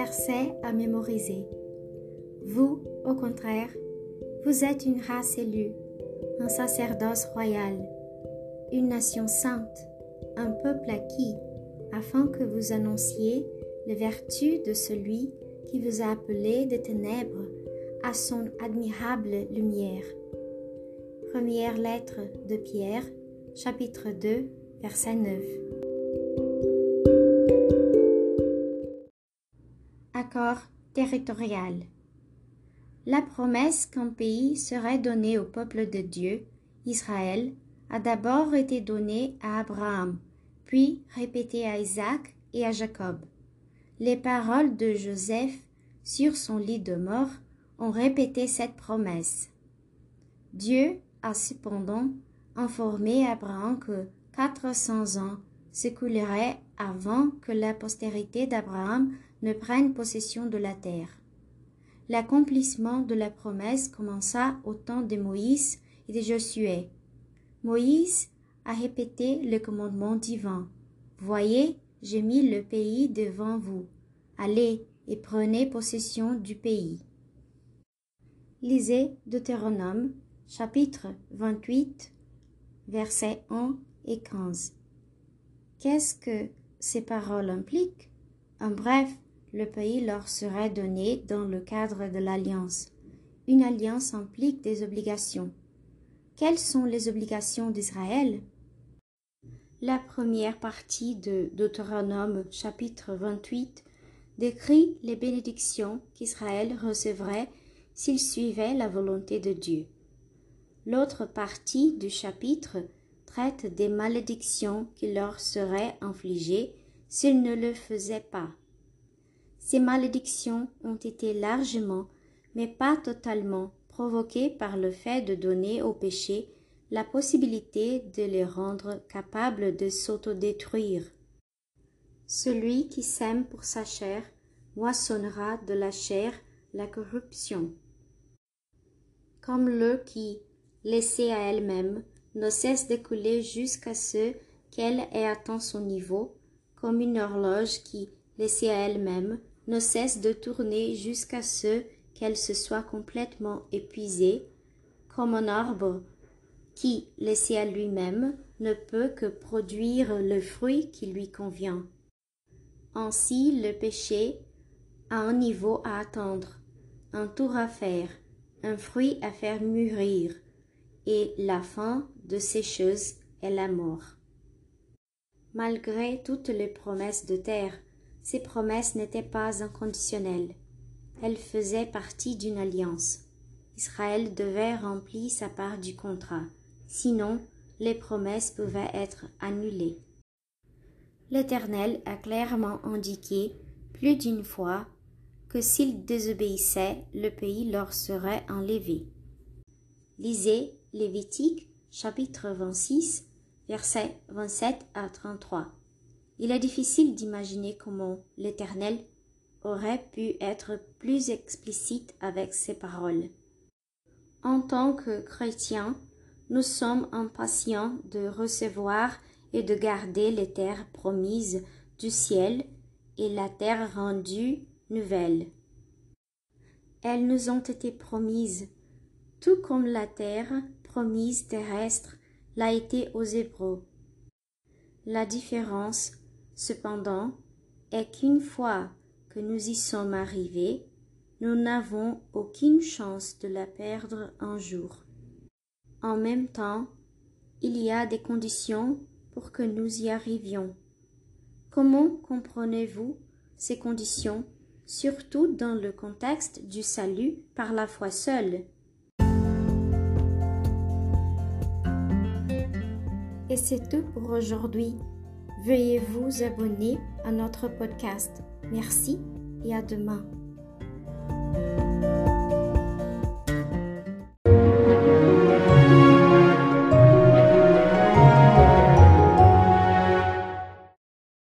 Verset à mémoriser. Vous, au contraire, vous êtes une race élue, un sacerdoce royal, une nation sainte, un peuple acquis, afin que vous annonciez les vertus de celui qui vous a appelé des ténèbres à son admirable lumière. Première lettre de Pierre, chapitre 2, verset 9. Territorial. La promesse qu'un pays serait donné au peuple de Dieu, Israël, a d'abord été donnée à Abraham, puis répétée à Isaac et à Jacob. Les paroles de Joseph sur son lit de mort ont répété cette promesse. Dieu a cependant informé Abraham que 400 ans s'écouleraient avant que la postérité d'Abraham ne prenne possession de la terre. L'accomplissement de la promesse commença au temps de Moïse et de Josué. Moïse a répété le commandement divin. Voyez, j'ai mis le pays devant vous. Allez et prenez possession du pays. Lisez Deutéronome chapitre 28 versets 1 et 15. Qu'est-ce que ces paroles impliquent? En bref, le pays leur serait donné dans le cadre de l'alliance. Une alliance implique des obligations. Quelles sont les obligations d'Israël? La première partie de Deutéronome chapitre 28 décrit les bénédictions qu'Israël recevrait s'il suivait la volonté de Dieu. L'autre partie du chapitre traite des malédictions qui leur seraient infligées s'ils ne le faisaient pas. Ces malédictions ont été largement, mais pas totalement, provoquées par le fait de donner au péché la possibilité de les rendre capables de s'autodétruire. Celui qui sème pour sa chair moissonnera de la chair la corruption. Comme l'eau qui, laissée à elle-même, ne cesse d'écouler jusqu'à ce qu'elle ait atteint son niveau, comme une horloge qui, laissée à elle-même, ne cesse de tourner jusqu'à ce qu'elle se soit complètement épuisée, comme un arbre qui, laissé à lui-même, ne peut que produire le fruit qui lui convient. Ainsi le péché a un niveau à atteindre, un tour à faire, un fruit à faire mûrir, et la fin de ces choses est la mort. Malgré toutes les promesses de terre, ces promesses n'étaient pas inconditionnelles. Elles faisaient partie d'une alliance. Israël devait remplir sa part du contrat, sinon les promesses pouvaient être annulées. L'Éternel a clairement indiqué plus d'une fois que s'ils désobéissaient, le pays leur serait enlevé. Lisez Lévitique chapitre 26 versets 27 à 33. Il est difficile d'imaginer comment l'Éternel aurait pu être plus explicite avec ses paroles. En tant que chrétiens, nous sommes impatients de recevoir et de garder les terres promises du ciel et la terre rendue nouvelle. Elles nous ont été promises, tout comme la terre promise terrestre l'a été aux Hébreux. La différence Cependant, est qu'une fois que nous y sommes arrivés, nous n'avons aucune chance de la perdre un jour. En même temps, il y a des conditions pour que nous y arrivions. Comment comprenez-vous ces conditions, surtout dans le contexte du salut par la foi seule? Et c'est tout pour aujourd'hui. Veuillez vous abonner à notre podcast. Merci et à demain.